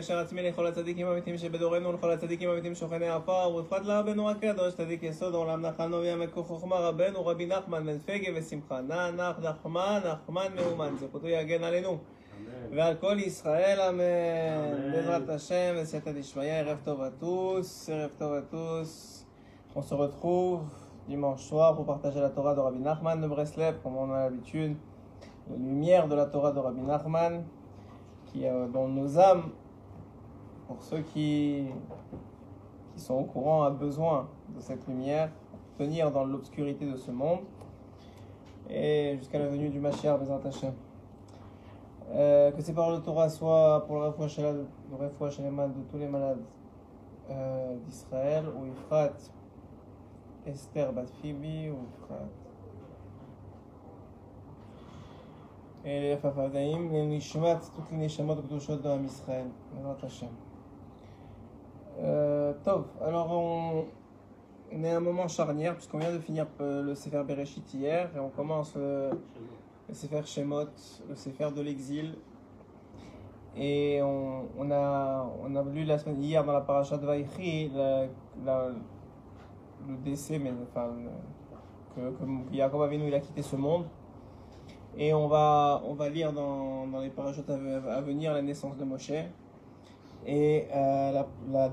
אשר עצמי לכל הצדיקים האמיתיים שבדורנו ולכל הצדיקים האמיתיים שוכני עפר ובפרט לרבנו הקדוש צדיק יסוד עולם נחלנו ויעמקו חוכמה רבנו רבי נחמן בן פגה ושמחה נח נח נחמן נחמן מאומן זכותו יגן עלינו. ועל כל ישראל אמן. בעזרת השם וסייעתא דשמיא ערב טוב tous ערב טוב tous on se retrouve dimanche soir pour partager la Torah de Rabbi Nachman de Breslev comme on a l'habitude la lumière de la Torah de Rabbi Nachman qui dans nos âmes pour ceux qui, qui sont au courant, a besoin de cette lumière, tenir dans l'obscurité de ce monde, et jusqu'à la venue du Mashiach, Bezat Hashem. Euh, que ces paroles de Torah soient pour le refouach de tous les malades euh, d'Israël, ou Ifrat, Esther Batfibi, ou Ifrat. Et les Fafadaim, les Nishmat, toutes les Nishamot de dans Israël, Bezat Hashem. Euh, Tov, alors on, est à un moment charnière puisqu'on vient de finir euh, le Sefer Bereshit hier et on commence le, Sefer Shemot, le Sefer de l'exil. Et on, a, on a lu la semaine hier dans la paracha de Vaïchi le décès, mais enfin, que, que Yaakov Avinu il a quitté ce monde. Et on va, on va lire dans, dans les parachutes à venir la naissance de Moshe et euh,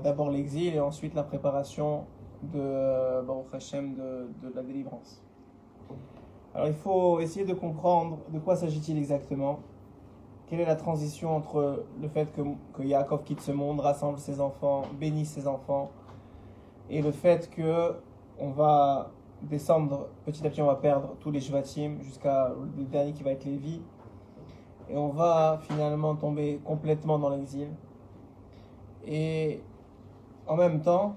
d'abord l'exil et ensuite la préparation de euh, Baruch Hashem de, de, la délivrance. Alors il faut essayer de comprendre de quoi s'agit-il exactement. Quelle est la transition entre le fait que, que Yaakov quitte ce monde, rassemble ses enfants, bénit ses enfants, et le fait que on va descendre petit à petit, on va perdre tous les Shvatim jusqu'à le dernier qui va être Lévi, et on va finalement tomber complètement dans l'exil. Et en même temps,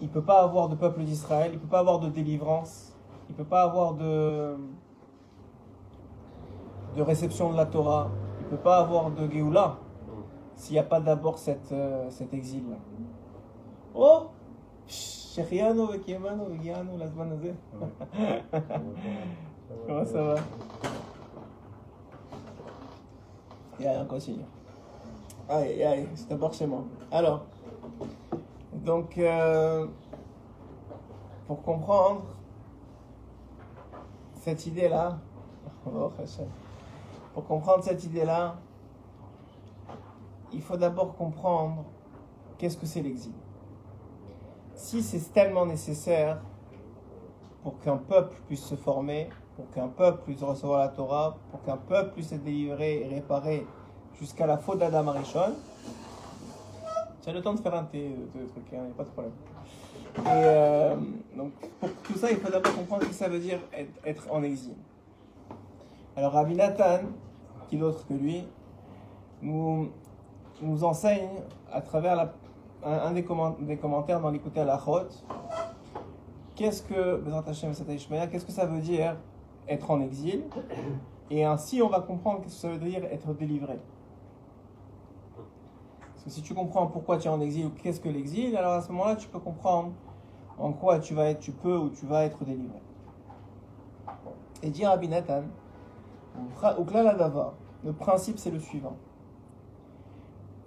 il ne peut pas avoir de peuple d'Israël, il ne peut pas avoir de délivrance, il ne peut pas avoir de, de réception de la Torah, il ne peut pas avoir de Géoula s'il n'y a pas d'abord cette, euh, cet. Oh vegiano l'azman azé. Comment ça va? Il y a un continue. Aïe, aïe, chez moi. Alors, donc, euh, pour comprendre cette idée-là, pour comprendre cette idée-là, il faut d'abord comprendre qu'est-ce que c'est l'exil. Si c'est tellement nécessaire pour qu'un peuple puisse se former, pour qu'un peuple puisse recevoir la Torah, pour qu'un peuple puisse être délivré et réparé jusqu'à la faute d'Adam Arishon. As le temps de faire un thé, de truc, il hein, n'y a pas de problème. Et euh, donc, pour tout ça, il faut d'abord comprendre ce que ça veut dire être, en exil. Alors, Rabbi Nathan, qui d'autre que lui, nous, nous enseigne à travers un, des, comment, des, commentaires dans l'écouter à la Chot, qu'est-ce que, qu'est-ce que ça veut dire être en exil, et ainsi on va comprendre qu'est-ce que ça veut dire être délivré. Parce que si tu comprends pourquoi tu es en exil ou qu'est-ce que l'exil, alors à ce moment-là, tu peux comprendre en quoi tu vas être, tu peux ou tu vas être délivré. Et dire à Binatan, le principe c'est le suivant.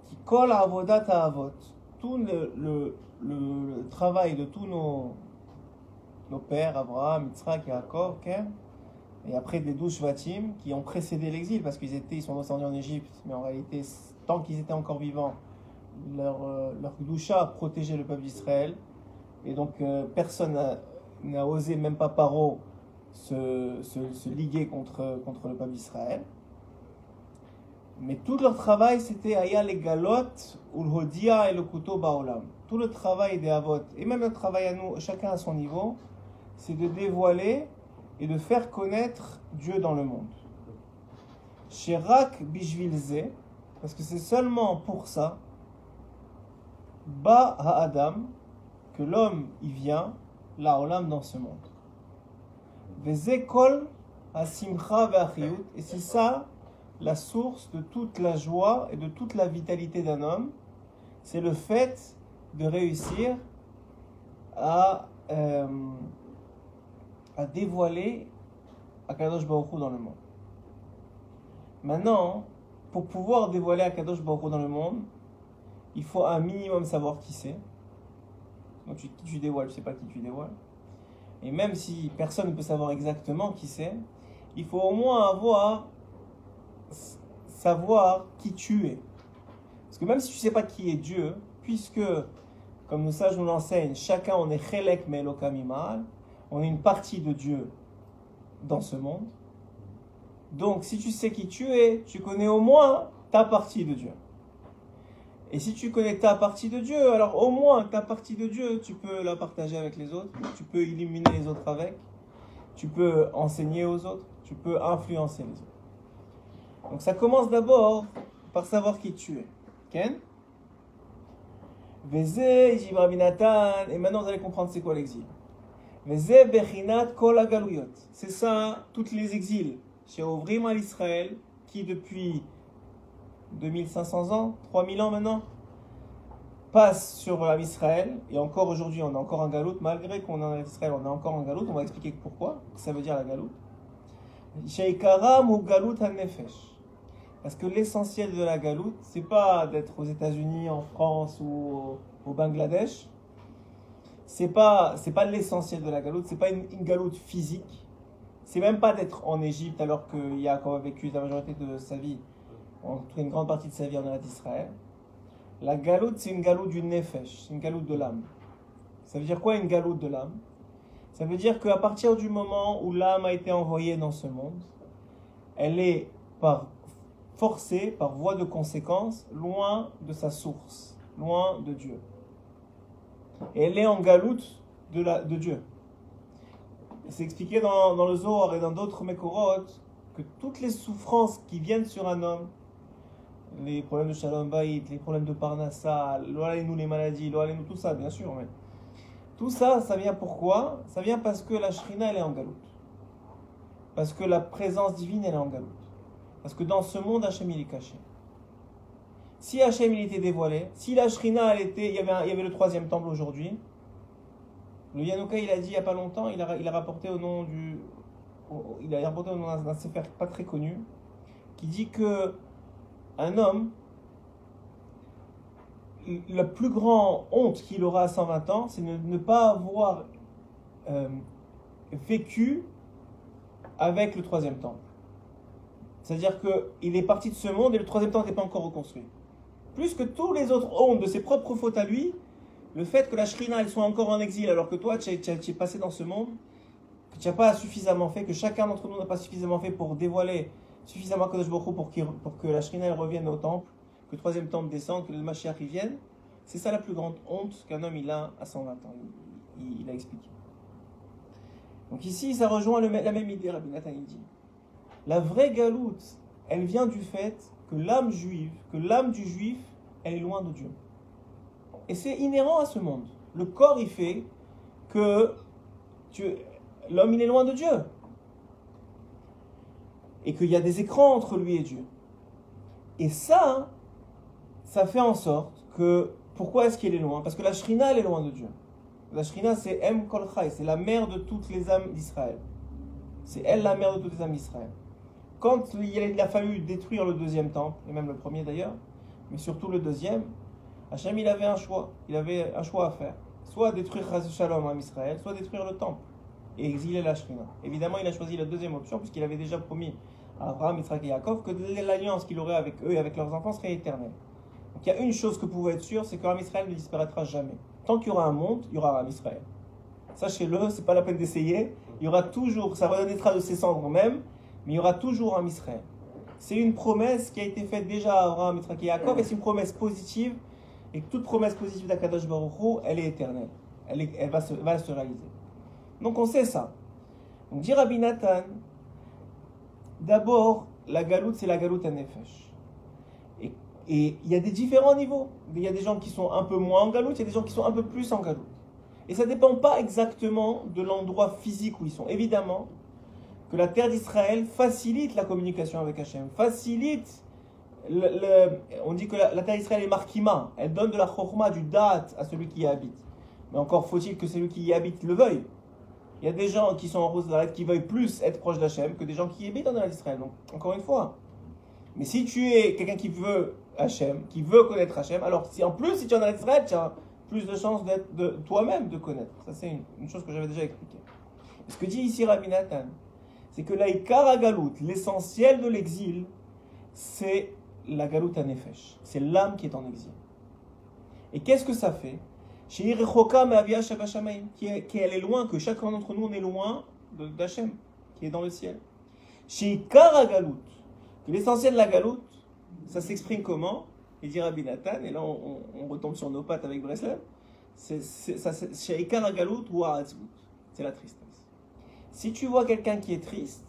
Qui colle à avodat à avot. Tout le, le, le, le, travail de tous nos, nos pères, Abraham, Yitzhak, Yaakov, Ken, et après des douze Shvatim qui ont précédé l'exil parce qu'ils étaient, ils sont descendus en Égypte, mais en réalité, tant qu'ils étaient encore vivants, leur, euh, leur doucha a protégé le peuple d'Israël. Et donc, euh, personne n'a osé, même pas Paro, se, se, liguer contre, contre le peuple d'Israël. Mais tout leur travail, c'était Aya les galotes, et le couteau Baolam. Tout le travail des Avot, et même le travail à nous, chacun à son niveau, c'est de dévoiler et de faire connaître Dieu dans le monde. Shirak Bishvilze, parce que c'est seulement pour ça, Ba Adam, que l'homme y vient, la olam dans ce monde. Vezekol Asimcha Ve'achiyut, et c'est ça la source de toute la joie et de toute la vitalité d'un homme, c'est le fait de réussir à, euh, à dévoiler Akadosh Baruch dans le monde. Maintenant, pour pouvoir dévoiler Akadosh Baruch dans le monde, il faut un minimum savoir qui c'est. Donc tu, tu dévoiles, je sais pas qui tu dévoiles. Et même si personne ne peut savoir exactement qui c'est, il faut au moins avoir savoir qui tu es. Parce que même si tu sais pas qui est Dieu, puisque, comme nous sages nous l'enseignent, chacun on est chelek melokamimal, on est une partie de Dieu dans ce monde. Donc si tu sais qui tu es, tu connais au moins ta partie de Dieu. Et si tu connais ta partie de Dieu, alors au moins ta partie de Dieu, tu peux la partager avec les autres, tu peux illuminer les autres avec, tu peux enseigner aux autres, tu peux influencer les autres. Donc ça commence d'abord par savoir qui tu es. Ken? Et maintenant vous allez comprendre c'est quoi l'exil. C'est ça, toutes les exils. Chez Ovrim à l'Israël, qui depuis 2500 ans, 3000 ans maintenant, passe sur l'Israël, et encore aujourd'hui on a encore un galoute, malgré qu'on est en Israël, on a encore un galoute, on va expliquer pourquoi, ça veut dire la galoute? Sheikaram ou galoute nefesh. Parce que l'essentiel de la galoute, c'est pas d'être aux États-Unis, en France ou au, Bangladesh. C'est pas, pas l'essentiel de la galoute, c'est pas une, une galoute physique. C'est même pas d'être en Égypte alors qu'il a vécu la majorité de sa vie en une grande partie de sa vie en Israël. La galoute, c'est une galoute du nefesh, c'est une galoute de l'âme. Ça veut dire quoi une galoute de l'âme? Ça veut dire qu'à partir du moment où l'âme a été envoyée dans ce monde, elle est par forcée, par voie de conséquence, loin de sa source, loin de Dieu. Et elle est en galoute de Dieu. C'est expliqué dans, le Zohar et dans d'autres Mekorot que toutes les souffrances qui viennent sur un homme, les problèmes de Shalom Bayit, les problèmes de Parnassa, nous les maladies, nous tout ça, bien sûr. Mais tout ça, ça vient pourquoi? Ça vient parce que la Shrina, elle est en galoute. Parce que la présence divine, elle est en galoute. Parce que dans ce monde, Hachem, il est caché. Si Hachem, il était dévoilé, si la Shrina, elle était, il y avait le troisième temple aujourd'hui, le Yanouka, il a dit il n'y a pas longtemps, il a, il a rapporté au nom du. Il a rapporté au nom d'un sefer pas très connu, qui dit que un homme, la plus grande honte qu'il aura à 120 ans, c'est de ne pas avoir euh, vécu avec le troisième temple. C'est-à-dire qu'il est parti de ce monde et le troisième temple n'est pas encore reconstruit. Plus que tous les autres hontes de ses propres fautes à lui, le fait que la Shrina elle soit encore en exil alors que toi tu es, passé dans ce monde, que tu n'as pas suffisamment fait, que chacun d'entre nous n'a pas suffisamment fait pour dévoiler suffisamment Kadosh pour, que la Shrina revienne au temple, que le troisième temple descende, que le Mashiach y vienne, c'est ça la plus grande honte qu'un homme il a à 120 ans. Il, a expliqué. Donc ici, ça rejoint la même idée, Rabbi Nathan dit. La vraie galoute, elle vient du fait que l'âme juive, que l'âme du juif, elle est loin de Dieu. Et c'est inhérent à ce monde. Le corps, il fait que l'homme, il est loin de Dieu et qu'il y a des écrans entre lui et Dieu. Et ça, ça fait en sorte que, pourquoi est-ce qu'il est loin? Parce que la Shrina, elle est loin de Dieu. La Shrina, c'est M Kolchai, c'est la mère de toutes les âmes d'Israël. C'est elle la mère de toutes les âmes d'Israël. Quand il a fallu détruire le deuxième temple, et même le premier d'ailleurs, mais surtout le deuxième, Hachem, il avait un choix. Il avait un choix à faire. Soit détruire Chaz Shalom en Israël, soit détruire le temple et exiler la Shrina. Évidemment, il a choisi la deuxième option, puisqu'il avait déjà promis Abraham, Yitzhak et Yaakov, que l'alliance qu'il aurait avec eux et avec leurs enfants serait éternelle. Donc il y a une chose que vous pouvez être sûr, c'est qu'Aram Israël ne disparaîtra jamais. Tant qu'il y aura un monde, il y aura Aram Israël. Sachez-le, c'est pas la peine d'essayer. Il y aura toujours, ça renaîtra de ses cendres même, mais il y aura toujours un Israël. C'est une promesse qui a été faite déjà à Abraham, Yitzhak et Yaakov, et c'est une promesse positive. Et toute promesse positive d'Akadosh Baruch elle est éternelle. Elle, elle va, se, va, se, réaliser. Donc on sait ça. Donc dit Rabbi Nathan, D'abord, la galoute, c'est la galoute à nefesh. Et il y a des différents niveaux. Il y a des gens qui sont un peu moins en galoute, il y a des gens qui sont un peu plus en galoute. Et ça ne dépend pas exactement de l'endroit physique où ils sont. Évidemment que la terre d'Israël facilite la communication avec Hachem, facilite. On dit que la, terre d'Israël est marquima, elle donne de la chorma, du date à celui qui y habite. Mais encore faut-il que celui qui y habite le veuille. Il y a des gens qui sont en Rosaret qui veulent plus être proches d'Hachem que des gens qui habitent en Israël. Donc, encore une fois, Mais si tu es quelqu'un qui veut Hachem, qui veut connaître Hachem, alors si en plus, si tu es en Israël, tu as plus de chances de toi-même de connaître. Ça, c'est une, chose que j'avais déjà expliquée. Ce que dit ici Rabbi Nathan, c'est que Galout, l'essentiel de l'exil, c'est la Galout à Nefesh. C'est l'âme qui est en exil. Et qu'est-ce que ça fait? Qui est, est loin, que chacun d'entre nous on est loin d'Hachem, qui est dans le ciel. Chez que l'essentiel de la Galout, ça s'exprime comment? Il dit Rabbi Nathan, et là on, retombe sur nos pattes avec Breslev, c'est chez ou c'est la tristesse. Si tu vois quelqu'un qui est triste,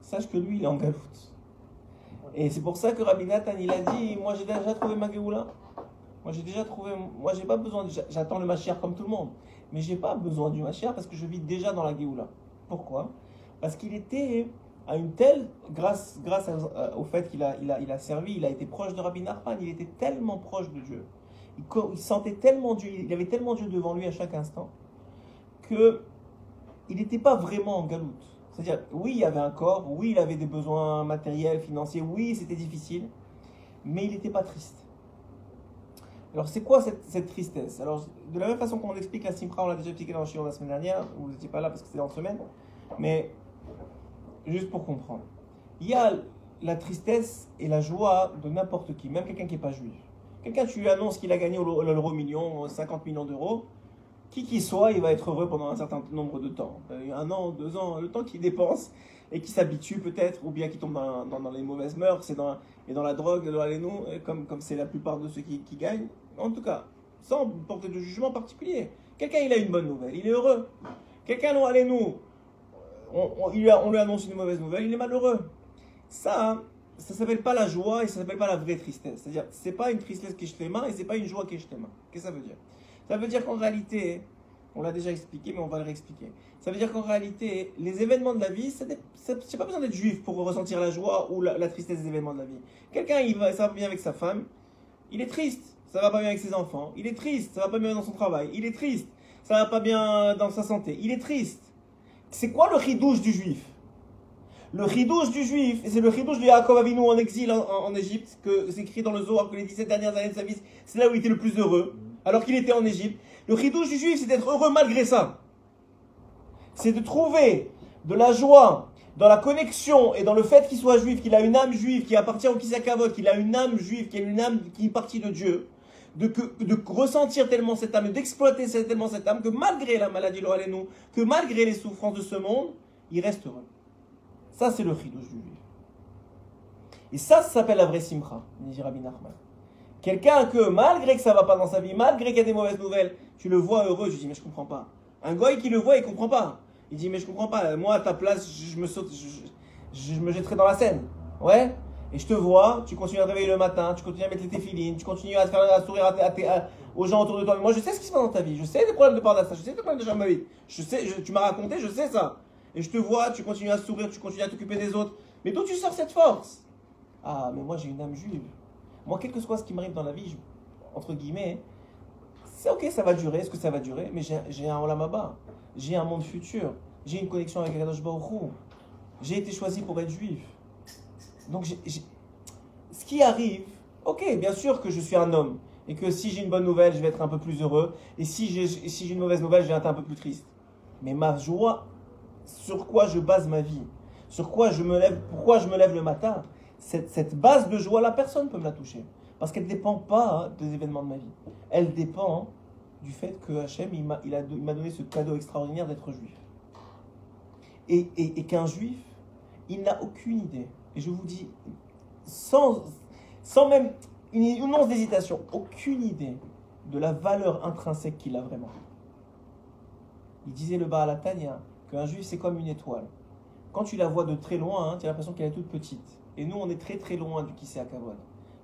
sache que lui il est en Galout. Et c'est pour ça que Rabbi Nathan il a dit Moi j'ai déjà trouvé ma Géoula. Moi, j'ai déjà trouvé. Moi, j'ai pas besoin. J'attends le Mashiach comme tout le monde. Mais j'ai pas besoin du Mashiach parce que je vis déjà dans la Géoula. Pourquoi? Parce qu'il était à une telle. Grâce, grâce au fait qu'il a, il a, il a servi, il a été proche de Rabbi Nachman, il était tellement proche de Dieu. Il, sentait tellement Dieu, il avait tellement Dieu devant lui à chaque instant que il n'était pas vraiment en galoute. C'est-à-dire, oui, il y avait un corps, oui, il avait des besoins matériels, financiers, oui, c'était difficile, mais il n'était pas triste. Alors, c'est quoi cette, tristesse? Alors, de la même façon qu'on explique la Simcha, on l'a déjà expliqué dans le Chiron la semaine dernière, vous n'étiez pas là parce que c'était en semaine, mais juste pour comprendre. Il y a la tristesse et la joie de n'importe qui, même quelqu'un qui n'est pas juif. Quelqu'un, tu lui annonces qu'il a gagné l'euro million, 50 millions d'euros, qui qu'il soit, il va être heureux pendant un certain nombre de temps. Euh, un an, deux ans, le temps qu'il dépense et qui s'habitue peut-être, ou bien qui tombe dans, les mauvaises mœurs, c'est dans, et dans la drogue, dans les comme comme c'est la plupart de ceux qui, qui gagnent, en tout cas, sans porter de jugement particulier. Quelqu'un, il a une bonne nouvelle, il est heureux. Quelqu'un, nous, allez, nous, on, on, lui annonce une mauvaise nouvelle, il est malheureux. Ça, ça s'appelle pas la joie et ça s'appelle pas la vraie tristesse. C'est-à-dire, c'est pas une tristesse qui est et c'est pas une joie qui est. Qu'est-ce que ça veut dire? Ça veut dire qu'en réalité, on l'a déjà expliqué, mais on va le réexpliquer. Ça veut dire qu'en réalité, les événements de la vie, ça pas besoin d'être juif pour ressentir la joie ou la, tristesse des événements de la vie. Quelqu'un, il va, ça va bien avec sa femme, il est triste ça va pas bien avec ses enfants, il est triste, ça va pas bien dans son travail, il est triste, ça va pas bien dans sa santé, il est triste. C'est quoi le ridouche du juif? Le ridouche du juif, c'est le ridouche de Yaakov Avinu en exil en, Égypte, que c'est écrit dans le Zohar que les 17 dernières années de sa vie, c'est là où il était le plus heureux, alors qu'il était en Égypte. Le ridouche du juif, c'est d'être heureux malgré ça. C'est de trouver de la joie dans la connexion et dans le fait qu'il soit juif, qu'il a une âme juive qui appartient au Kisakavot, qu'il a une âme juive, qui a une âme qui est partie de Dieu, de, de ressentir tellement cette âme, d'exploiter tellement cette âme, que malgré la maladie, nous, que malgré les souffrances de ce monde, il reste heureux. Ça, c'est le chidouche du juif. Et ça, ça s'appelle la vraie simcha, dit Rabbi Nachman. Quelqu'un que, malgré que ça va pas dans sa vie, malgré qu'il y a des mauvaises nouvelles, tu le vois heureux, je dis, mais je comprends pas. Un goy qui le voit, il comprend pas. Il dit, mais je comprends pas. Moi, à ta place, je me saute, je, me jetterai dans la scène. Ouais? Et je te vois, tu continues à te réveiller le matin, tu continues à mettre les téfilines, tu continues à, te faire, à sourire aux gens autour de toi. Mais moi, je sais ce qui se passe dans ta vie. Je sais les problèmes de Parnassa, je sais les problèmes de Jamaï. Je sais, tu m'as raconté, je sais ça. Et je te vois, tu continues à sourire, tu continues à t'occuper des autres. Mais d'où tu sors cette force? Ah, mais moi, j'ai une âme juive. Moi, quel que soit ce qui m'arrive dans la vie, entre guillemets, c'est ok, ça va durer, est-ce que ça va durer Mais j'ai un Olamaba, j'ai un monde futur, j'ai une connexion avec Akadosh Baruch J'ai été choisi pour être juif. Donc, ce qui arrive, ok, bien sûr que je suis un homme et que si j'ai une bonne nouvelle, je vais être un peu plus heureux et si j'ai une mauvaise nouvelle, je vais être un peu plus triste. Mais ma joie, sur quoi je base ma vie, sur quoi je me lève, pourquoi je me lève le matin, cette, base de joie, la personne peut me la toucher. Parce qu'elle ne dépend pas hein, des événements de ma vie. Elle dépend du fait que Hachem, il m'a donné ce cadeau extraordinaire d'être juif. Et, qu'un juif, il n'a aucune idée et je vous dis, sans, même une, once d'hésitation, aucune idée de la valeur intrinsèque qu'il a vraiment. Il disait le Baal Tanya qu'un juif c'est comme une étoile. Quand tu la vois de très loin, hein, tu as l'impression qu'elle est toute petite. Et nous, on est très très loin du Kisé Kavod.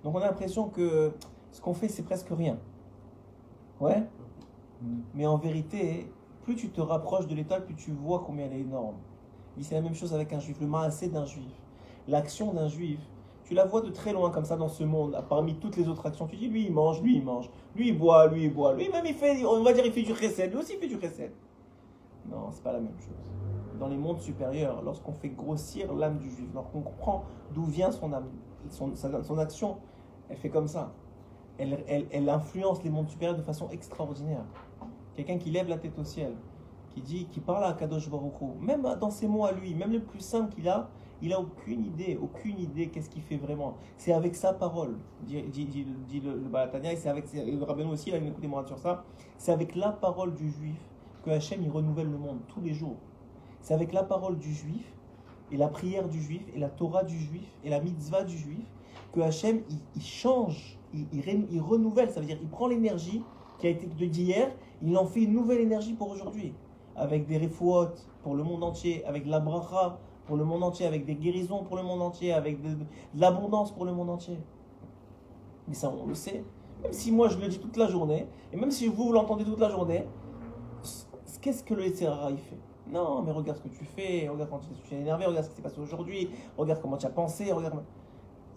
Donc on a l'impression que ce qu'on fait, c'est presque rien. Ouais Mais en vérité, plus tu te rapproches de l'étoile, plus tu vois combien elle est énorme. C'est la même chose avec un juif. Le assez d'un juif l'action d'un juif, tu la vois de très loin comme ça dans ce monde, parmi toutes les autres actions. Tu dis, lui il mange, lui il mange, lui il boit, lui il boit, lui même il fait, on va dire il fait du chesed, lui aussi il fait du chesed. Non, c'est pas la même chose. Dans les mondes supérieurs, lorsqu'on fait grossir l'âme du juif, lorsqu'on comprend d'où vient son âme, son, action, elle fait comme ça. Elle, influence les mondes supérieurs de façon extraordinaire. Quelqu'un qui lève la tête au ciel, qui parle à Kadosh Baruch Hu, même dans ses mots à lui, même le plus simple qu'il a, il a aucune idée, aucune idée qu'est-ce qu'il fait vraiment. C'est avec sa parole, dit, le, le Balatania, et c'est avec le Rabbeinu aussi, il a une écoute sur ça. C'est avec la parole du juif que Hachem il renouvelle le monde tous les jours. C'est avec la parole du juif et la prière du juif et la Torah du juif et la mitzvah du juif que Hachem il, change, il, renouvelle. Ça veut dire il prend l'énergie qui a été d'hier, il en fait une nouvelle énergie pour aujourd'hui. Avec des refouot pour le monde entier, avec la bracha pour le monde entier, avec des guérisons pour le monde entier, avec de, de l'abondance pour le monde entier. Mais ça, on le sait. Même si moi je le dis toute la journée, et même si vous, l'entendez toute la journée, qu'est-ce que le Yetzirara il fait? Non, mais regarde ce que tu fais, regarde quand tu es énervé, regarde ce qui s'est passé aujourd'hui, regarde comment tu as pensé, regarde.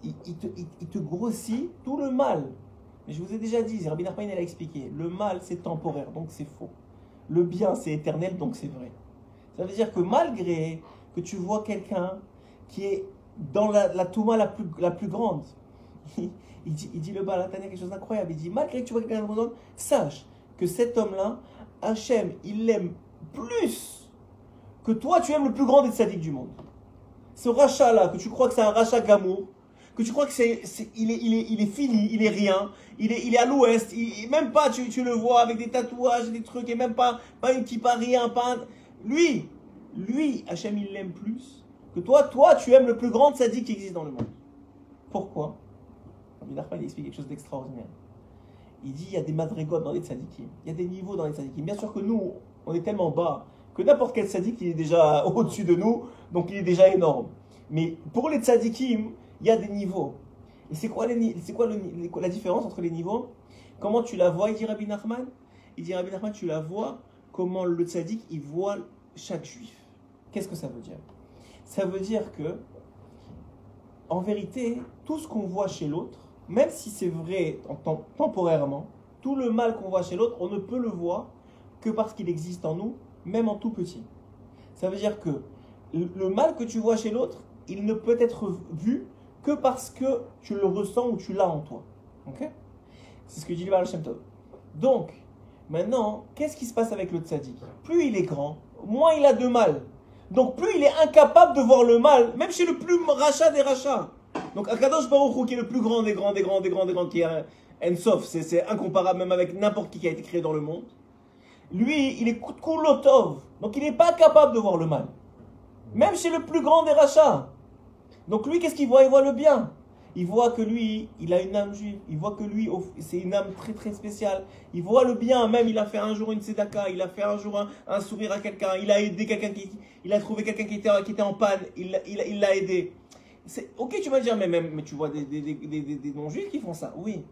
Il, te, grossit tout le mal. Mais je vous ai déjà dit, Rabbi Nachman l'a expliqué, le mal c'est temporaire, donc c'est faux. Le bien c'est éternel, donc c'est vrai. Ça veut dire que malgré que tu vois quelqu'un qui est dans la, la Touma la plus, grande, il, dit, il dit le Balatania quelque chose d'incroyable. Il dit malgré que tu vois quelqu'un de sache que cet homme-là, Hachem, il l'aime plus que toi, tu aimes le plus grand des sadiques du monde. Ce rachat-là, que tu crois que c'est un rachat gamour, que tu crois que c'est, il, est, il, est, fini, il est rien, il est, à l'ouest, même pas tu, le vois avec des tatouages, des trucs, et même pas, pas une kippa, rien, pas un... Lui, lui, Hachem, il l'aime plus que toi, toi, tu aimes le plus grand sadique qui existe dans le monde. Pourquoi? Rabbi il explique quelque chose d'extraordinaire. Il dit il y a des madrigotes dans les tzadikim, il y a des niveaux dans les tzadikim. Bien sûr que nous, on est tellement bas que n'importe quel tzadik, il est déjà au-dessus de nous, donc il est déjà énorme. Mais pour les tzadikim, il y a des niveaux. Et c'est quoi, la différence entre les niveaux? Comment tu la vois, il dit Rabbi Nachman? Il dit Rabbi Nachman, tu la vois comment le tzadik, il voit chaque juif. Qu'est-ce que ça veut dire? Ça veut dire que, en vérité, tout ce qu'on voit chez l'autre, même si c'est vrai temporairement, tout le mal qu'on voit chez l'autre, on ne peut le voir que parce qu'il existe en nous, même en tout petit. Ça veut dire que le mal que tu vois chez l'autre, il ne peut être vu que parce que tu le ressens ou tu l'as en toi. Ok? C'est ce que dit le Baal Shem. Donc, maintenant, qu'est-ce qui se passe avec le tzaddik? Plus il est grand, moins il a de mal. Donc plus il est incapable de voir le mal, même chez le plus rachat des rachats. Donc Akadosh Baruch qui est le plus grand des grands, des grands, des grands, des grands, qui est Ensof, c'est incomparable même avec n'importe qui qui a été créé dans le monde. Lui, il est Kulotov, donc il n'est pas capable de voir le mal. Même chez le plus grand des rachats. Donc lui, qu'est-ce qu'il voit? Il voit le bien. Il voit que lui, il a une âme juive. Il voit que lui, c'est une âme très très spéciale. Il voit le bien. Même, il a fait un jour une tzedaka. Il a fait un jour un, sourire à quelqu'un. Il a aidé quelqu'un qui, il a trouvé quelqu'un qui était, qui était en panne. Il l'a il, il aidé. Ok, tu vas dire, mais même, mais tu vois des, des, des, des non-juifs qui font ça. Oui.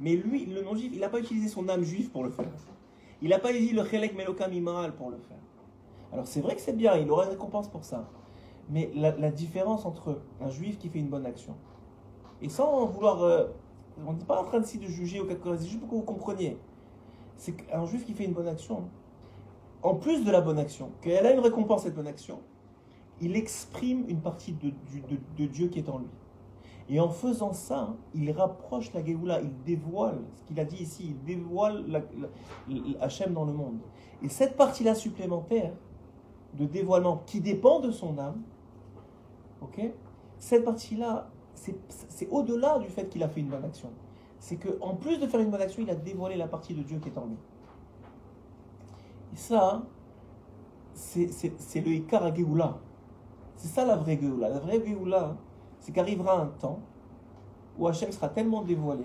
Mais lui, le non-juif, il n'a pas utilisé son âme juive pour le faire. Il n'a pas utilisé le chelek melokam imaral pour le faire. Alors c'est vrai que c'est bien. Il aura une récompense pour ça. Mais la, différence entre un juif qui fait une bonne action, et sans vouloir. Euh, on n'est pas en train ici de juger ou quelque chose, c'est juste pour que vous compreniez. C'est qu'un juif qui fait une bonne action, en plus de la bonne action, qu'elle a une récompense cette bonne action, il exprime une partie de, de, de, Dieu qui est en lui. Et en faisant ça, il rapproche la Géoula, il dévoile, ce qu'il a dit ici, il dévoile la, Hachem dans le monde. Et cette partie-là supplémentaire de dévoilement qui dépend de son âme, ok cette partie-là, c'est au-delà du fait qu'il a fait une bonne action. C'est qu'en plus de faire une bonne action, il a dévoilé la partie de Dieu qui est en lui. Et ça, c'est le Ikar à Géoula. C'est ça la vraie Géoula. La vraie Géoula, c'est qu'arrivera un temps où Hachem sera tellement dévoilé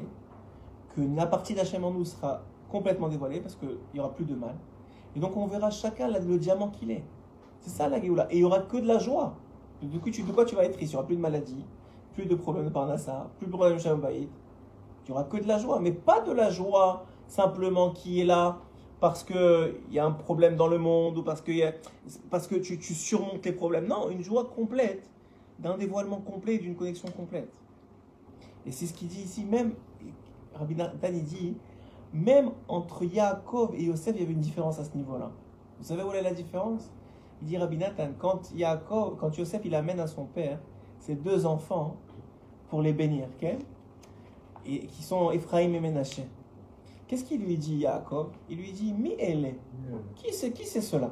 que la partie d'Hachem en nous sera complètement dévoilée parce qu'il n'y aura plus de mal. Et donc on verra chacun le diamant qu'il est. C'est ça la Géoula. Et il n'y aura que de la joie. Tu, de quoi tu vas être triste Il n'y aura plus de maladie, plus de problèmes de parnassa, plus de problèmes de Shambaïd. Tu n'auras que de la joie, mais pas de la joie simplement qui est là parce qu'il y a un problème dans le monde ou parce que, parce que tu, tu surmontes les problèmes. Non, une joie complète, d'un dévoilement complet, d'une connexion complète. Et c'est ce qu'il dit ici, même, Rabbi Nathan il dit, même entre Yaakov et Yosef, il y avait une différence à ce niveau-là. Vous savez où est la différence? Il dit Rabbi Nathan, quand, Yaakov, quand Yosef il amène à son père ses deux enfants pour les bénir, ok? Et, qui sont Ephraim et Ménaché. Qu'est-ce qu'il lui dit, Yaakov? Il lui dit, Mi elle Qui c'est qui c'est cela?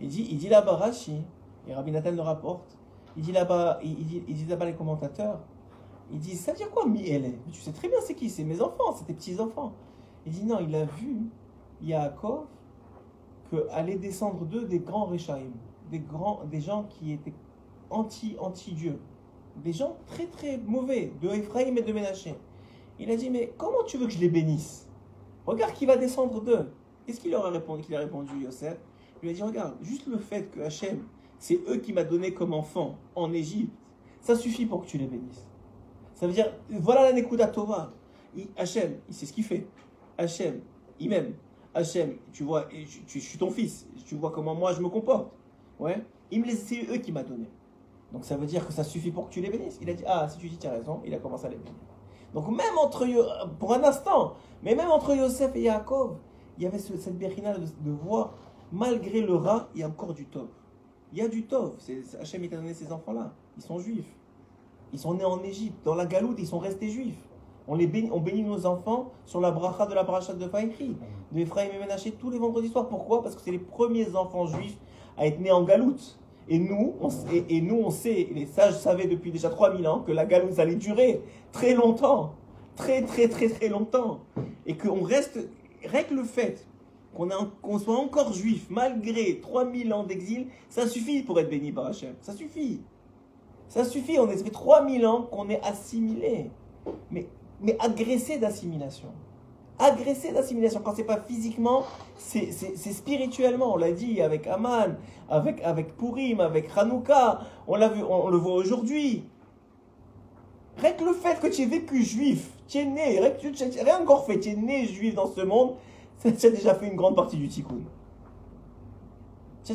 Il dit, il dit là-bas Rashi, et Rabbi Nathan le rapporte, il dit là-bas, il, dit, là-bas les commentateurs, il dit, ça veut dire quoi Mi elle Tu sais très bien c'est qui, c'est mes enfants, c'est tes petits-enfants. Il dit, non, il a vu, Yaakov, que allait descendre d'eux des grands Réchaïm, des, grands, des gens qui étaient anti, anti-Dieu, des gens très très mauvais, de Ephraim et de Ménaché. Il a dit, mais comment tu veux que je les bénisse? Regarde qui va descendre d'eux. Qu'est-ce qu'il leur a répondu Qu'il a répondu, Yosef? Il lui a dit, regarde, juste le fait que Hachem, c'est eux qui m'a donné comme enfant en Égypte, ça suffit pour que tu les bénisses. Ça veut dire, voilà la Nekuda Tova. Hachem, il sait ce qu'il fait. Hachem, il m'aime. Hachem, tu vois, je, suis ton fils, tu vois comment moi je me comporte. Ouais, il me c'est eux qui m'a donné. Donc ça veut dire que ça suffit pour que tu les bénisses. Il a dit, ah, si tu dis, tu as raison, il a commencé à les bénir. Donc même entre, pour un instant, mais même entre Yosef et Yaakov, il y avait cette bérina de, voir, malgré le rat, il y a encore du tov. Il y a du tov. Hachem, a donné ces enfants-là. Ils sont juifs. Ils sont nés en Égypte. Dans la galoute, ils sont restés juifs. On, les bénit, on bénit nos enfants sur la bracha de la bracha de Faïkri, de Ephraim et Ménaché, tous les vendredis soirs. Pourquoi? Parce que c'est les premiers enfants juifs à être nés en galoute. Et nous, on, et, nous, on sait, les sages savaient depuis déjà 3000 ans que la galoute allait durer très longtemps. Très, très, très, très longtemps. Et qu'on reste, règle le fait qu'on soit encore juif malgré 3000 ans d'exil, ça suffit pour être béni par Hachem. Ça suffit. Ça suffit. On est, ça fait 3000 ans qu'on est assimilé. Mais, mais agressé d'assimilation agressé d'assimilation. Quand c'est pas physiquement, c'est spirituellement. On l'a dit avec Aman, avec, avec Purim, avec Hanouka. On, vu, on, le voit aujourd'hui. Rien que le fait que tu aies vécu juif, tu es né, rien, que rien encore fait, tu es né juif dans ce monde, ça a déjà fait une grande partie du tikkun. Je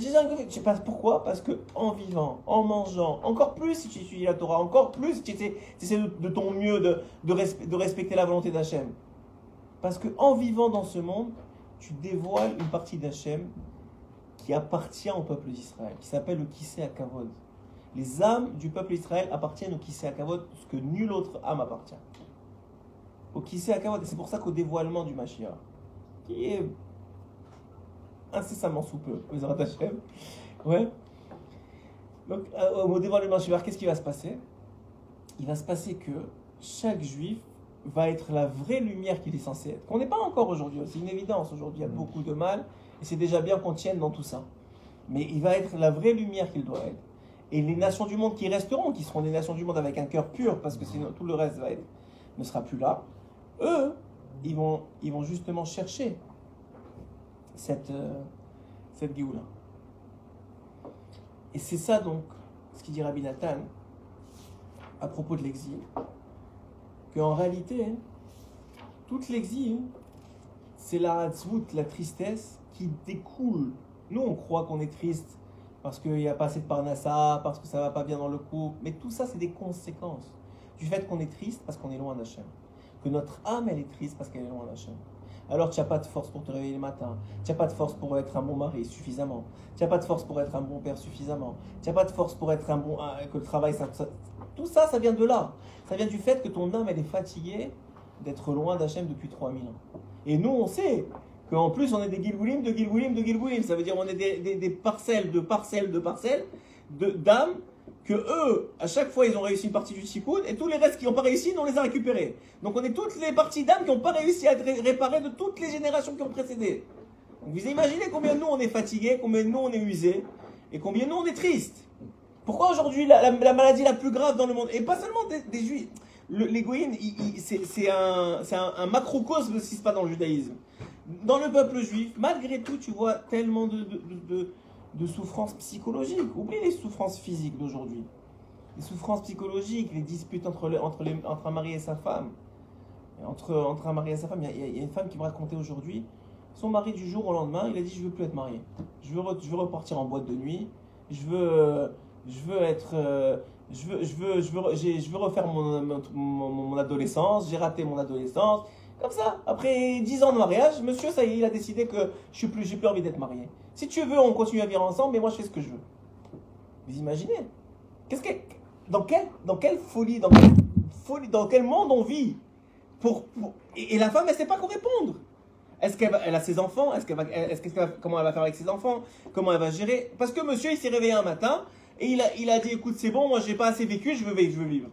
sais pas pourquoi, parce que en vivant, en mangeant, encore plus si tu étudies la Torah, encore plus si tu essaies, de, ton mieux de, de, respecter la volonté d'Hachem. Parce qu'en vivant dans ce monde, tu dévoiles une partie d'Hachem qui appartient au peuple d'Israël, qui s'appelle le Kissé Akavod. Les âmes du peuple d'Israël appartiennent au Kissé Akavod, ce que nulle autre âme appartient. Au Kissé Akavod, et c'est pour ça qu'au dévoilement du Mashiach, qui est incessamment sous peu, vous Hachem, ouais. Donc, euh, au dévoilement Mashiach, qu'est-ce qui va se passer? Il va se passer que chaque juif va être la vraie lumière qu'il est censé être. Qu'on n'est pas encore aujourd'hui, c'est une évidence. Aujourd'hui, il y a mm. beaucoup de mal, et c'est déjà bien qu'on tienne dans tout ça. Mais il va être la vraie lumière qu'il doit être. Et les nations du monde qui resteront, qui seront des nations du monde avec un cœur pur, parce que sinon tout le reste va être, ne sera plus là, eux, ils vont, ils vont justement chercher cette, euh, cette. Et c'est ça donc, ce qu'il dit Rabbi Nathan à propos de l'exil qu'en réalité, toute l'exil, c'est la la tristesse qui découle. Nous, on croit qu'on est triste parce qu'il n'y a pas assez de parnassa, parce que ça va pas bien dans le couple. Mais tout ça, c'est des conséquences du fait qu'on est triste parce qu'on est loin d'Hachem. Que notre âme, elle est triste parce qu'elle est loin d'Hachem. Alors tu n'as pas de force pour te réveiller le matin. Tu n'as pas de force pour être un bon mari suffisamment. Tu n'as pas de force pour être un bon père suffisamment. Tu n'as pas de force pour être un bon... que le travail, ça, tout ça, ça vient de là. Ça vient du fait que ton âme, elle est fatiguée d'être loin d'Hachem depuis 3000 ans. Et nous, on sait qu'en plus, on est des Gilgoulim, de Gilgoulim, de Gilgoulim. Ça veut dire on est des, parcelles, de parcelles, de parcelles, d'âmes que eux, à chaque fois, ils ont réussi une partie du tikkun, et tous les restes qui n'ont pas réussi, on les a récupérés. Donc on est toutes les parties d'âmes qui n'ont pas réussi à être réparées de toutes les générations qui ont précédé. vous imaginez combien nous on est fatigués, combien nous on est usés, et combien nous on est tristes. Pourquoi aujourd'hui la, maladie la plus grave dans le monde, et pas seulement des, juifs, l'égoïne, c'est un, macrocosme de ce se passe dans le judaïsme. Dans le peuple juif, malgré tout, tu vois tellement de, souffrances psychologiques. Oublie les souffrances physiques d'aujourd'hui. Les souffrances psychologiques, les disputes entre, entre, un mari et sa femme. entre, entre un mari et sa femme, il y, a, une femme qui me racontait aujourd'hui, son mari du jour au lendemain, il a dit je veux plus être marié. Je veux, je veux repartir en boîte de nuit. Je veux je veux être, euh, je veux, je veux, je veux, je veux refaire mon, mon, mon adolescence, j'ai raté mon adolescence. Comme ça, après 10 ans de mariage, monsieur, ça il a décidé que je suis plus, j'ai plus envie d'être marié. Si tu veux, on continue à vivre ensemble, mais moi je fais ce que je veux. Vous imaginez? Qu'est-ce que, dans quelle, dans quelle folie, dans quelle folie. Dans quel monde on vit pour, Et, la femme, elle sait pas quoi répondre. Est-ce qu'elle a ses enfants? Est-ce qu'elle comment elle va faire avec ses enfants? Comment elle va gérer? Parce que monsieur, il s'est réveillé un matin et il a, dit écoute, c'est bon, moi j'ai pas assez vécu. Je veux vivre.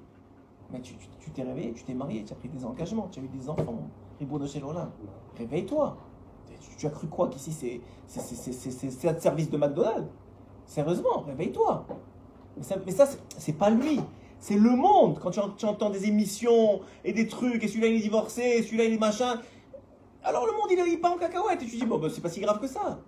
Mais tu t'es réveillé, tu t'es marié, tu as pris des engagements, tu as eu des enfants. Ribo de chez Lola. Réveille-toi. Tu, as cru quoi qu'ici c'est un service de McDonald's? Sérieusement, réveille-toi. Mais ça, mais c'est- pas lui. C'est le monde. Quand tu, en- tu entends des émissions et des trucs, et celui-là il est divorcé, celui-là il est machin. Alors le monde il est pas en cacahuète. Et tu dis, bon, bah, c'est pas si grave que ça.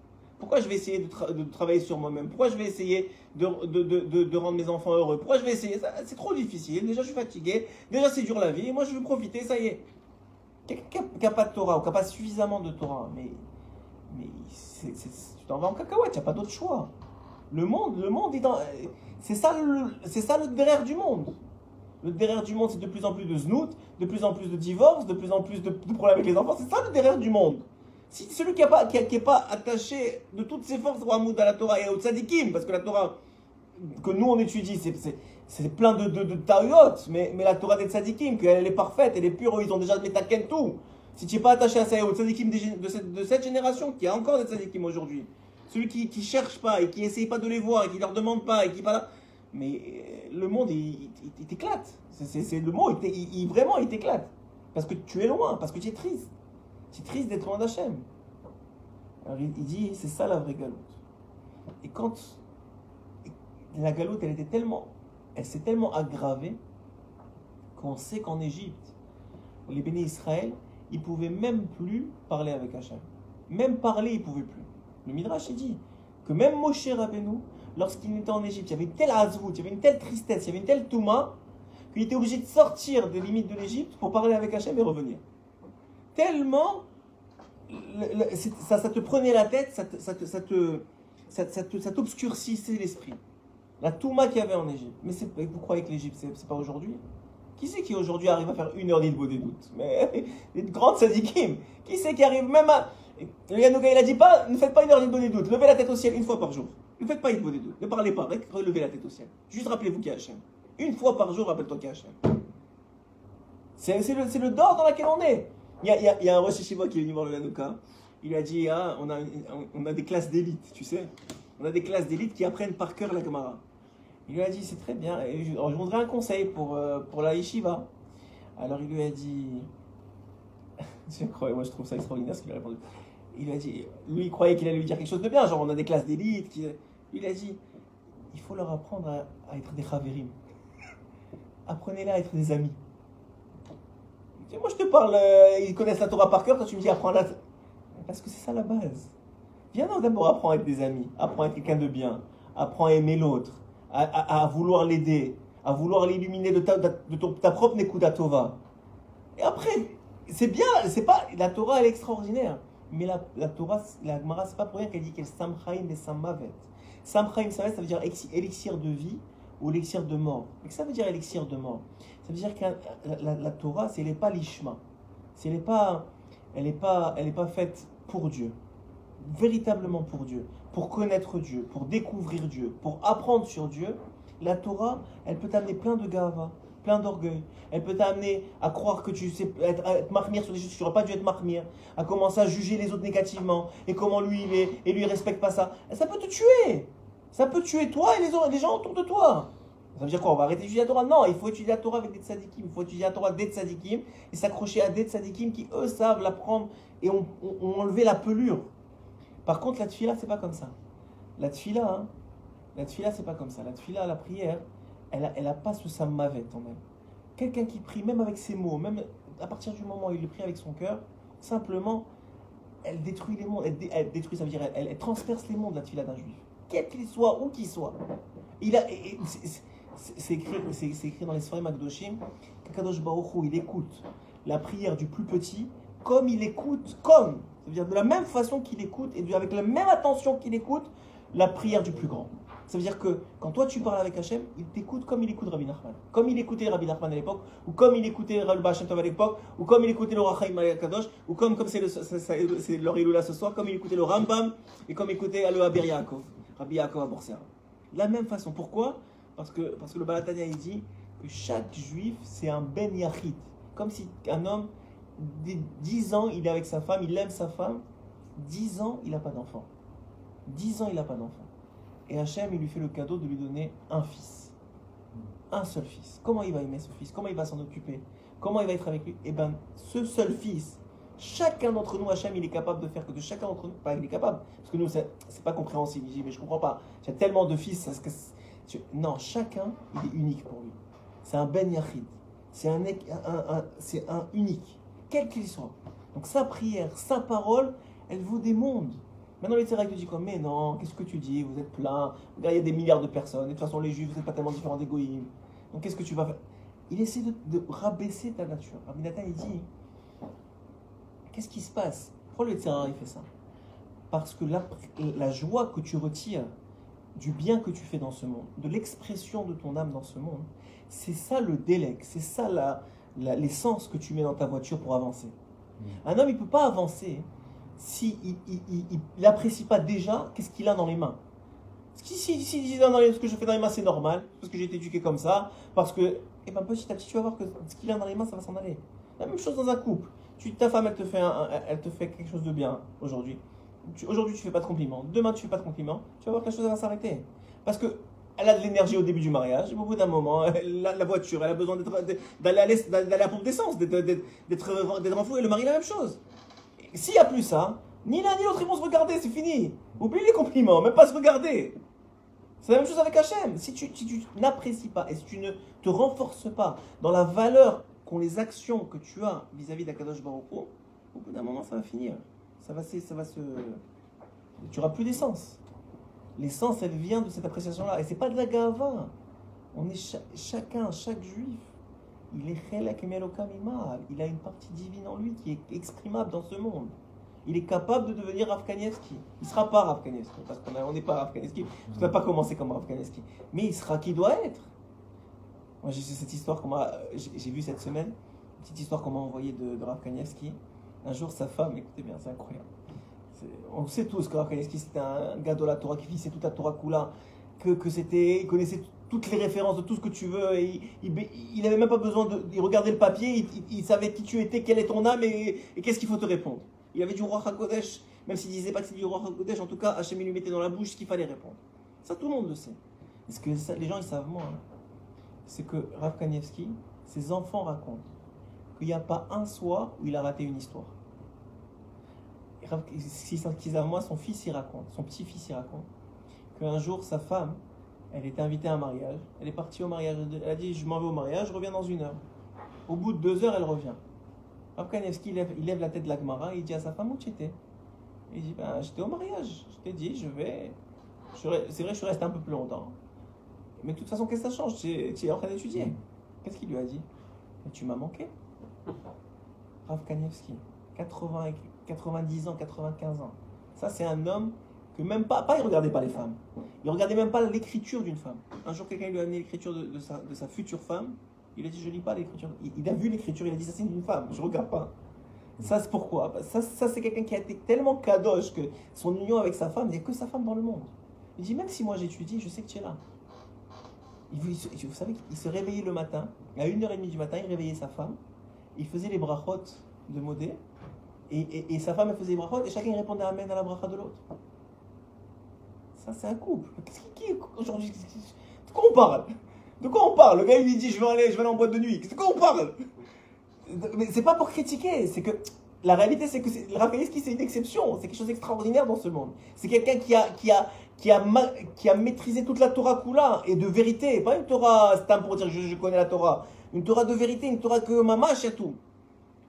Pourquoi je vais essayer de, tra- de travailler sur moi-même? Pourquoi je vais essayer de, rendre mes enfants heureux? Pourquoi je vais essayer? C'est trop difficile. Déjà, je suis fatigué. Déjà, c'est dur la vie. Moi, je veux profiter. Ça y est. Quelqu'un qui n'a pas de Torah ou qui n'a pas suffisamment de Torah, mais, tu t'en vas en cacahuète. Tu n'as pas d'autre choix. Le monde, le monde. C'est ça, c'est ça le derrière du monde. Le derrière du monde, c'est de plus en plus de znout, de plus en plus de divorces, de plus en plus de, de problèmes avec les enfants. C'est ça le derrière du monde. Si celui qui n'est pas, attaché de toutes ses forces au Hamoud à la Torah et au Tzadikim, parce que la Torah que nous on étudie, c'est, plein de, de, de mais, la Torah des Tzadikim, qu'elle est parfaite, elle est pure, ils ont déjà metaken tout. Si tu n'es pas attaché à ça et aux Tzadikim de cette, génération, qui a encore des Tzadikim aujourd'hui, celui qui ne cherche pas et qui essaye pas de les voir et qui leur demande pas et qui pas mais euh, le monde il, il- t'éclate. C'est, le mot, il- il- vraiment il t'éclate. Parce que tu es loin, parce que tu es triste. Es triste d'être loin d'Hachem. Alors il, il dit, c'est ça la vraie galoute. Et quand la galoute, elle était tellement, elle s'est tellement aggravée qu'on sait qu'en Égypte, les bénis Israël, ils pouvaient même plus parler avec Hachem. Même parler, ils pouvaient plus. Le Midrash il dit que même Moshe Rabbeinu, lorsqu'il était en Égypte, il y avait une telle azvout, il y avait une telle tristesse, il y avait une telle touma, qu'il était obligé de sortir des limites de l'Égypte pour parler avec Hachem et revenir. Tellement ça, te prenait la tête, ça te, ça te, ça te- ça- t'obscurcissait l'esprit. La Touma qu'il y avait en Égypte. Mais vous croyez que l'Égypte, c'est c'est pas aujourd'hui? Qui c'est qui aujourd'hui arrive à faire une heure d'Ilbo des doutes? Mais les grandes sadikim. Qui c'est qui arrive même à. Le il a dit pas, ne faites pas une heure d'Ilbo des doutes. Levez la tête au ciel une fois par jour. Ne faites pas Ilbo des doutes. Ne parlez pas. Relevez la tête au ciel. Juste rappelez-vous qu'il y a Hachem. Une fois par jour, rappelle-toi qu'il y a Hachem. C'est le, c'est dans lequel on est. Il y a, y y a un Rosh qui est venu voir le Yanouka. Il a dit ah, on, a, on a des classes d'élite, tu sais. On a des classes d'élite qui apprennent par cœur la Gemara. Il lui a dit c'est très bien. Je, alors, je voudrais un conseil pour, euh, pour la Yeshiva. Alors il lui a dit. C'est incroyable, moi je trouve ça extraordinaire ce qu'il a répondu. Il lui a dit, lui il croyait qu'il allait lui dire quelque chose de bien, genre on a des classes d'élite. qui- Il a dit, il faut leur apprendre à, à être des chavérim. Apprenez-les à être des amis. Moi je te parle, euh, ils connaissent la Torah par cœur, toi tu me dis apprends la. Parce que c'est ça la base. Viens d'abord apprends à être des amis, apprends à être quelqu'un de bien, apprends à aimer l'autre, à, vouloir l'aider, à vouloir l'illuminer de ta, de ton- ta propre Nekuda Tova. Et après, c'est bien, c'est pas, la Torah elle est extraordinaire. Mais la, la Torah, la Gemara, c'est pas pour rien qu'elle dit qu'elle Samchaim et Sammavet. Samchaim, ça veut dire élixir de vie ou élixir de mort. Mais que ça veut dire élixir de mort Ça veut dire que la, Torah, c'est pas elle n'est pas, elle est pas, elle est pas faite pour Dieu. Véritablement pour Dieu. Pour connaître Dieu, pour découvrir Dieu, pour apprendre sur Dieu. La Torah, elle peut t'amener plein de gava, plein d'orgueil. Elle peut t'amener à croire que tu sais être, être marmire sur des choses que tu n'aurais pas dû être marmire, à commencer à juger les autres négativement, et comment lui il est, et lui il respecte pas ça. Ça peut te tuer. Ça peut tuer toi et les, les gens autour de toi. Ça veut dire quoi On va arrêter d'étudier la Torah? Non, il faut étudier la Torah avec des tzadikim. Il faut étudier la Torah des tzadikim et s'accrocher à des tzadikim qui, eux, savent l'apprendre et ont, enlevé la pelure. Par contre, la tfila, c'est pas comme ça. La tfila, hein, la tfila, c'est pas comme ça. La tfila, la prière, elle elle a pas ce sammavet en elle. Quelqu'un qui prie, même avec ses mots, même à partir du moment où il prie avec son cœur, simplement, elle détruit les mondes. Elle, dé- elle détruit, ça veut dire, elle, transperce les mondes, la tfila d'un juif. Quel qu'il soit, où qu'il soit. Il a, c'est- écrit, écrit dans les Sfarim Akdoshim qu'Akadosh Baruch il écoute la prière du plus petit comme il écoute, comme, ça veut dire de la même façon qu'il écoute et avec la même attention qu'il écoute la prière du plus grand. Ça veut dire que quand toi tu parles avec Hachem, il t'écoute comme il écoute Rabbi Nachman. Comme il écoutait Rabbi Nachman à l'époque, ou comme il écoutait Rabbi Hashem Tov à l'époque, ou comme il écoutait le Rachaim Kadosh, ou comme comme c'est le- c'est- c'est- c'est leur Iloula ce soir, comme il écoutait le Rambam, et comme il écoutait le Abir Yaakov, Rabbi Yaakov à la même façon. Pourquoi? Parce que, parce que le Balatania il dit que chaque juif, c'est un ben yachid. Comme si un homme, 10 ans, il est avec sa femme, il aime sa femme, 10 ans, il n'a pas d'enfant. 10 ans, il n'a pas d'enfant. Et Hachem, il lui fait le cadeau de lui donner un fils. Un seul fils. Comment il va aimer ce fils? Comment il va s'en occuper? Comment il va être avec lui? Eh bien, ce seul fils, chacun d'entre nous, Hachem, il est capable de faire que de chacun d'entre nous, pas il est capable, parce que nous, c'est pas compréhensible. mais je comprends pas. J'ai tellement de fils. Non, chacun, il est unique pour lui. C'est un Ben Yachid. C'est un, unique, quel qu'il soit. Donc sa prière, sa parole, elle vaut des mondes. Maintenant, les Tzérak te disent quoi? Mais non, qu'est-ce que tu dis? Vous êtes plein. il y a des milliards de personnes. de toute façon, les Juifs, vous n'êtes pas tellement différents d'égoïsme. Donc, qu'est-ce que tu vas faire? Il essaie de, rabaisser ta nature. Rabbi il dit Qu'est-ce qui se passe? Pourquoi le Tzérak, il fait ça? Parce que la joie que tu retires du bien que tu fais dans ce monde, de l'expression de ton âme dans ce monde, c'est ça le délai, c'est ça l'essence que tu mets dans ta voiture pour avancer. Mm. Un homme, il ne peut pas avancer si il n'apprécie pas déjà qu'est-ce qu'il a dans les mains. Si, si, si, dans ce que je fais dans les mains, c'est normal, parce que j'ai été éduqué comme ça, parce que, eh ben, petit à petit, tu vas voir que ce qu'il a dans les mains, ça va s'en aller. La même chose dans un couple. Tu, ta femme, elle te, fait elle te fait quelque chose de bien aujourd'hui. Aujourd'hui, tu fais pas de compliments. Demain, tu fais pas de compliments. Tu vas voir que la chose va s'arrêter. Parce que elle a de l'énergie au début du mariage. Au bout d'un moment, la, voiture, elle a besoin d'aller à, la pompe d'essence, d'être. Et le mari, la même chose. S'il n'y a plus ça, ni l'un ni l'autre, ils vont se regarder, c'est fini. Oublie les compliments, même pas se regarder. C'est la même chose avec Hachem. Si tu, n'apprécies pas et si tu ne te renforces pas dans la valeur qu'ont les actions que tu as vis-à-vis d'Akadosh Baruch au bout d'un moment, ça va finir. Ça va, se. Tu n'auras plus d'essence. L'essence, elle vient de cette appréciation-là. Et c'est pas de la gava. On est chacun, chaque juif, il est il a une partie divine en lui qui est exprimable dans ce monde. Il est capable de devenir Rav Il ne sera pas Rav parce qu'on n'est pas Rav parce qu'on n'a pas commencé comme Rav Mais il sera qui doit être. Moi, j'ai cette histoire j'ai vu cette semaine, une petite histoire qu'on m'a envoyée de, de Un jour, sa femme, écoutez bien, c'est incroyable on sait tous que Kanievski c'était un gars de la Torah qui finissait toute la Torah Kula, que, que c'était, il connaissait toutes les références de tout ce que tu veux, et il n'avait même pas besoin de il regardait le papier, il, savait qui tu étais, quelle est ton âme et, qu'est-ce qu'il faut te répondre. Il avait du roi HaKodesh, même s'il disait pas que c'était du roi HaKodesh, en tout cas, Hachem lui mettait dans la bouche ce qu'il fallait répondre. Ça, tout le monde le sait. Ce que les gens ils savent moins, hein, c'est que Rav Kanievski, ses enfants racontent qu'il n'y a pas un soir où il a raté une histoire moi, son fils y raconte, son petit-fils y raconte, qu'un jour sa femme, elle était invitée à un mariage, elle est partie au mariage, elle a dit je m'en vais au mariage, je reviens dans une heure. Au bout de deux heures, elle revient. Rav il lève, il lève la tête de la Gemara, il dit à sa femme où tu étais? Il dit ben, j'étais au mariage, je t'ai dit je vais. C'est vrai, je suis resté un peu plus longtemps. Mais de toute façon, qu'est-ce que ça change? Tu en train d'étudier. Qu'est-ce qu'il lui a dit? Tu m'as manqué. Rav 80 90 ans, 95 ans. Ça, c'est un homme que même pas, pas il regardait pas les femmes. Il regardait même pas l'écriture d'une femme. Un jour, quelqu'un lui a amené l'écriture de, sa, future femme. Il a dit, je lis pas l'écriture. Il, a vu l'écriture, il a dit, ça c'est une femme, je regarde pas. Ça, c'est pourquoi? Ça, c'est quelqu'un qui a été tellement kadosh que son union avec sa femme, il n'y a que sa femme dans le monde. Il dit, même si moi j'étudie, je sais que tu es là. Il, vous, vous savez qu'il se réveillait le matin, à 1h30 du matin, il réveillait sa femme, il faisait les brachot de Modé, et, sa femme, faisait brachot et chacun répondait Amen à la bracha de l'autre. Ça, c'est un couple. Aujourd'hui De quoi on parle? De quoi on parle? Le gars, il lui dit Je vais aller, aller en boîte de nuit. De quoi on parle? Mais c'est pas pour critiquer, c'est que la réalité, c'est que le qui c'est une exception. C'est quelque chose d'extraordinaire dans ce monde. C'est quelqu'un qui a, qui, a, qui, a, qui a maîtrisé toute la Torah Kula et de vérité. Pas une Torah stam pour dire je, je connais la Torah. Une Torah de vérité, une Torah que mamash tout.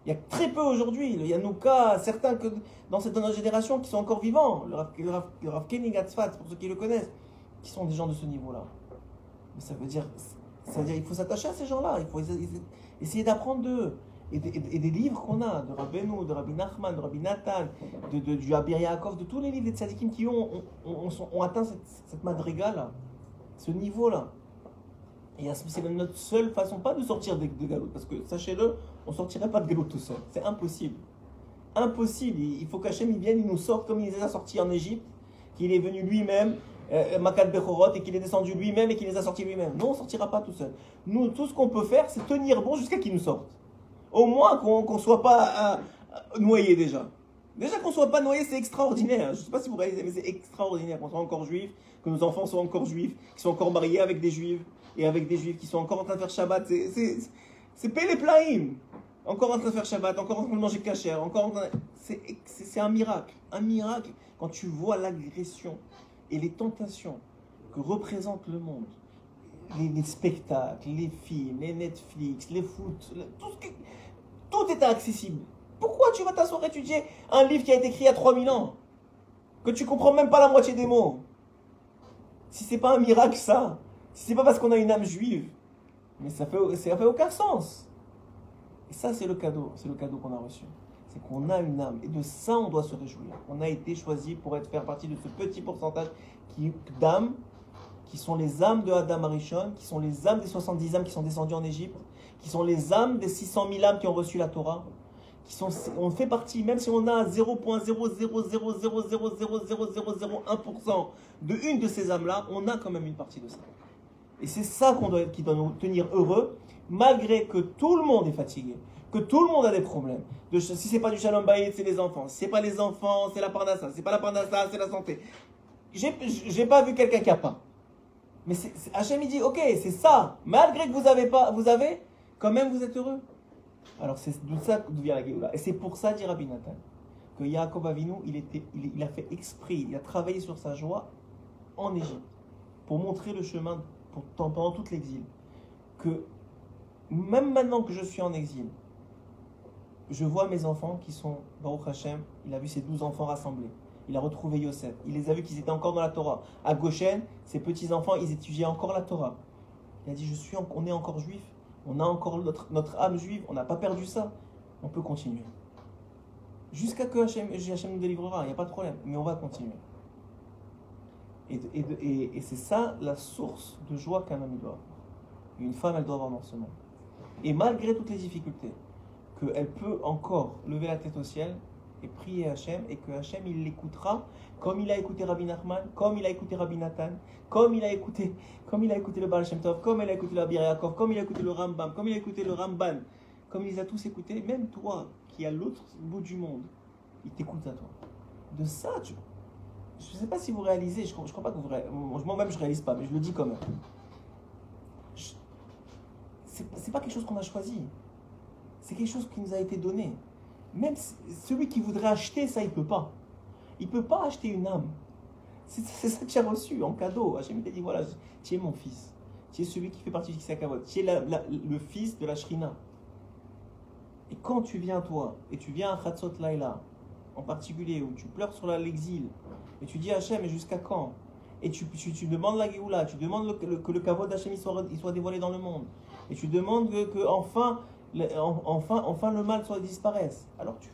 Il y a très peu aujourd'hui. Il y a cas, certains que dans cette génération qui sont encore vivants. Le Rav, le Rav, pour ceux qui le connaissent, qui sont des gens de ce niveau-là. Mais ça veut dire, ça veut dire il faut s'attacher à ces gens-là. Il faut essayer d'apprendre d'eux. Et, des livres qu'on a, de Rabbeinu, de Rabbi Nachman, de Rabbi Nathan, de, de, du Abir Yaakov, de tous les livres des tzadikim qui ont, ont, atteint cette, cette madriga-là, ce niveau-là. Et c'est notre seule façon, pas de sortir de, de Galout, parce que sachez-le, on ne sortirait pas de Galout tout seul. C'est impossible. Impossible. Il faut qu'Hachem vienne, il nous sorte comme il les a sortis en Égypte, qu'il est venu lui-même euh, Bechorot et qu'il est descendu lui-même et qu'il les a sortis lui-même. Non, on ne sortira pas tout seul. Nous, tout ce qu'on peut faire, c'est tenir bon jusqu'à qu'il nous sorte. Au moins qu'on ne soit pas euh, noyé déjà. Déjà qu'on ne soit pas noyé, c'est extraordinaire. Je ne sais pas si vous réalisez, mais c'est extraordinaire qu'on soit encore juif, que nos enfants soient encore juifs, qu'ils soient encore mariés avec des juifs et avec des juifs qui sont encore en train de faire Shabbat. C'est les plaïm. Encore en train de faire Shabbat, encore en train de manger cachère, encore en C'est un miracle. Un miracle quand tu vois l'agression et les tentations que représente le monde. Les, spectacles, les films, les Netflix, les foot, tout, est accessible. Pourquoi tu vas t'asseoir étudier un livre qui a été écrit il y a 3000 ans Que tu comprends même pas la moitié des mots? Si c'est pas un miracle ça, c'est pas parce qu'on a une âme juive, mais ça fait, ça fait aucun sens. Et ça c'est le cadeau, c'est le cadeau qu'on a reçu. C'est qu'on a une âme et de ça on doit se réjouir. On a été choisi pour être faire partie de ce petit pourcentage d'âmes qui sont les âmes de Adam Arishon, qui sont les âmes des 70 âmes qui sont descendues en Égypte, qui sont les âmes des 600 000 âmes qui ont reçu la Torah, on fait partie, même si on a 0.000000001% de une de ces âmes-là, on a quand même une partie de ça. Et c'est ça qu'on doit, qui doit nous tenir heureux, malgré que tout le monde est fatigué, que tout le monde a des problèmes. De, si c'est pas du shalom bayit, c'est les enfants. Si c'est pas les enfants, c'est la parnassa. Si c'est pas la parnassa, c'est la santé. J'ai pas vu quelqu'un qui a pas. Mais Hachem il dit, ok, c'est ça. Malgré que vous avez pas, vous avez, quand même vous êtes heureux. Alors c'est de ça que vient la Géoula? Et c'est pour ça, dit Rabbi Nathan, que Yaakov Avinu, il, était, il, a fait exprès, il a travaillé sur sa joie en Égypte, pour montrer le chemin pendant tout l'exil. Que même maintenant que je suis en exil, je vois mes enfants qui sont, Baruch Hashem, il a vu ses douze enfants rassemblés. Il a retrouvé Yosef. Il les a vus qu'ils étaient encore dans la Torah. À Goshen, ses petits-enfants, ils étudiaient encore la Torah. Il a dit, je suis, on est encore juif on a encore notre, notre âme juive, on n'a pas perdu ça. On peut continuer. Jusqu'à que Hachem, nous délivrera, il n'y a pas de problème, mais on va continuer. Et, c'est ça la source de joie qu'un homme doit avoir. Une femme, elle doit avoir dans ce monde. Et malgré toutes les difficultés, qu'elle peut encore lever la tête au ciel et prier Hachem, et que Hachem, il l'écoutera comme il a écouté Rabbi Nachman, comme il a écouté Rabbi Nathan, comme il a écouté, comme il a écouté le Baal Tov, comme il a écouté le Rabbi comme il a écouté le Rambam, comme il a écouté le Ramban, comme il les a tous écoutés, même toi qui à l'autre bout du monde, il t'écoute à toi. De ça, tu je ne sais pas si vous réalisez, je ne crois pas que vous réalisez, moi-même je ne réalise pas, mais je le dis quand même. Ce n'est pas quelque chose qu'on a choisi, c'est quelque chose qui nous a été donné. Même celui qui voudrait acheter ça, il ne peut pas. Il ne peut pas acheter une âme. C'est ça que tu as reçu en cadeau. Hachem t'a dit voilà, tu es mon fils. Tu es celui qui fait partie du Kisakavot. Tu es le fils de la Shrina. Et quand tu viens, toi, et tu viens à Khatsot Laila, en particulier, où tu pleures sur l'exil, et tu dis Hachem, mais jusqu'à quand? Et tu, tu, demandes la Géoula, tu demandes que le Kavod d'Hachem soit, soit dévoilé dans le monde. Et tu demandes que, enfin, enfin, enfin le mal soit disparaisse. Alors tu,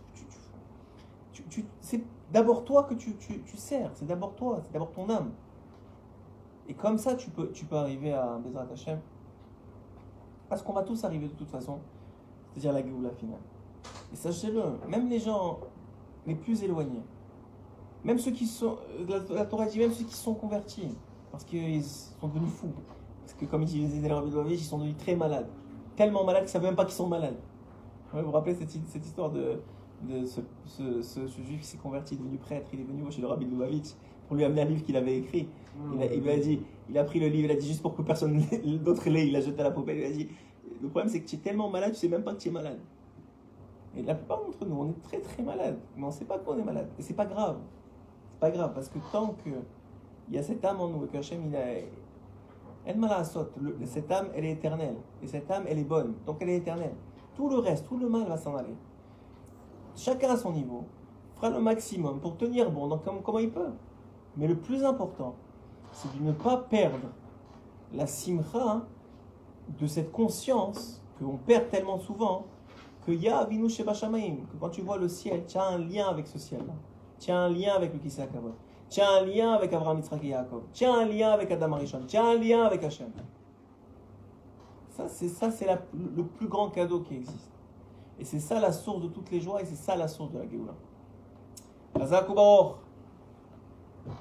tu, c'est d'abord toi que tu, sers, c'est d'abord toi, c'est d'abord ton âme. Et comme ça, tu peux, tu peux arriver à Bezrat Hashem. Parce qu'on va tous arriver de toute façon, c'est-à-dire la Géoula finale. Et sachez-le, même les gens les plus éloignés, même ceux qui sont, la, Torah même ceux qui sont convertis, parce qu'ils sont devenus fous. Parce que comme ils disaient ils sont devenus très malades. Tellement malades qu'ils ne savent même pas qu'ils sont malades. Vous vous rappelez cette, cette histoire de, de ce, ce, juif qui s'est converti, devenu prêtre, il est venu chez le rabbi Lubavitch pour lui amener un livre qu'il avait écrit. Il, a, lui a dit, il a pris le livre, il a dit juste pour que personne d'autre l'ait, il l'a jeté à la poubelle, il a dit, le problème c'est que tu es tellement malade, tu sais même pas que tu es malade. Et la plupart d'entre nous, on est très très malade, mais on ne sait pas qu'on est malade. Et c'est pas grave. Pas grave, parce que tant que il y a cette âme en nous, et que Hachem, il a... Cette âme, elle est éternelle. Et cette âme, elle est bonne. Donc elle est éternelle. Tout le reste, tout le mal va s'en aller chacun à son niveau, fera le maximum pour tenir bon, donc comment, il peut. Mais le plus important, c'est de ne pas perdre la simcha de cette conscience que l'on perd tellement souvent, que ya avinu que quand tu vois le ciel, tu as un lien avec ce ciel-là. Tu as un lien avec le Kisakavot. Tu as un lien avec Abraham, Yitzhak et Yaakov. Tu as un lien avec Adam Arishon. Tu un lien avec Hachem. Ça, c'est ça, c'est le plus grand cadeau qui existe. Et c'est ça la source de toutes les joies et c'est ça la source de la Géoula.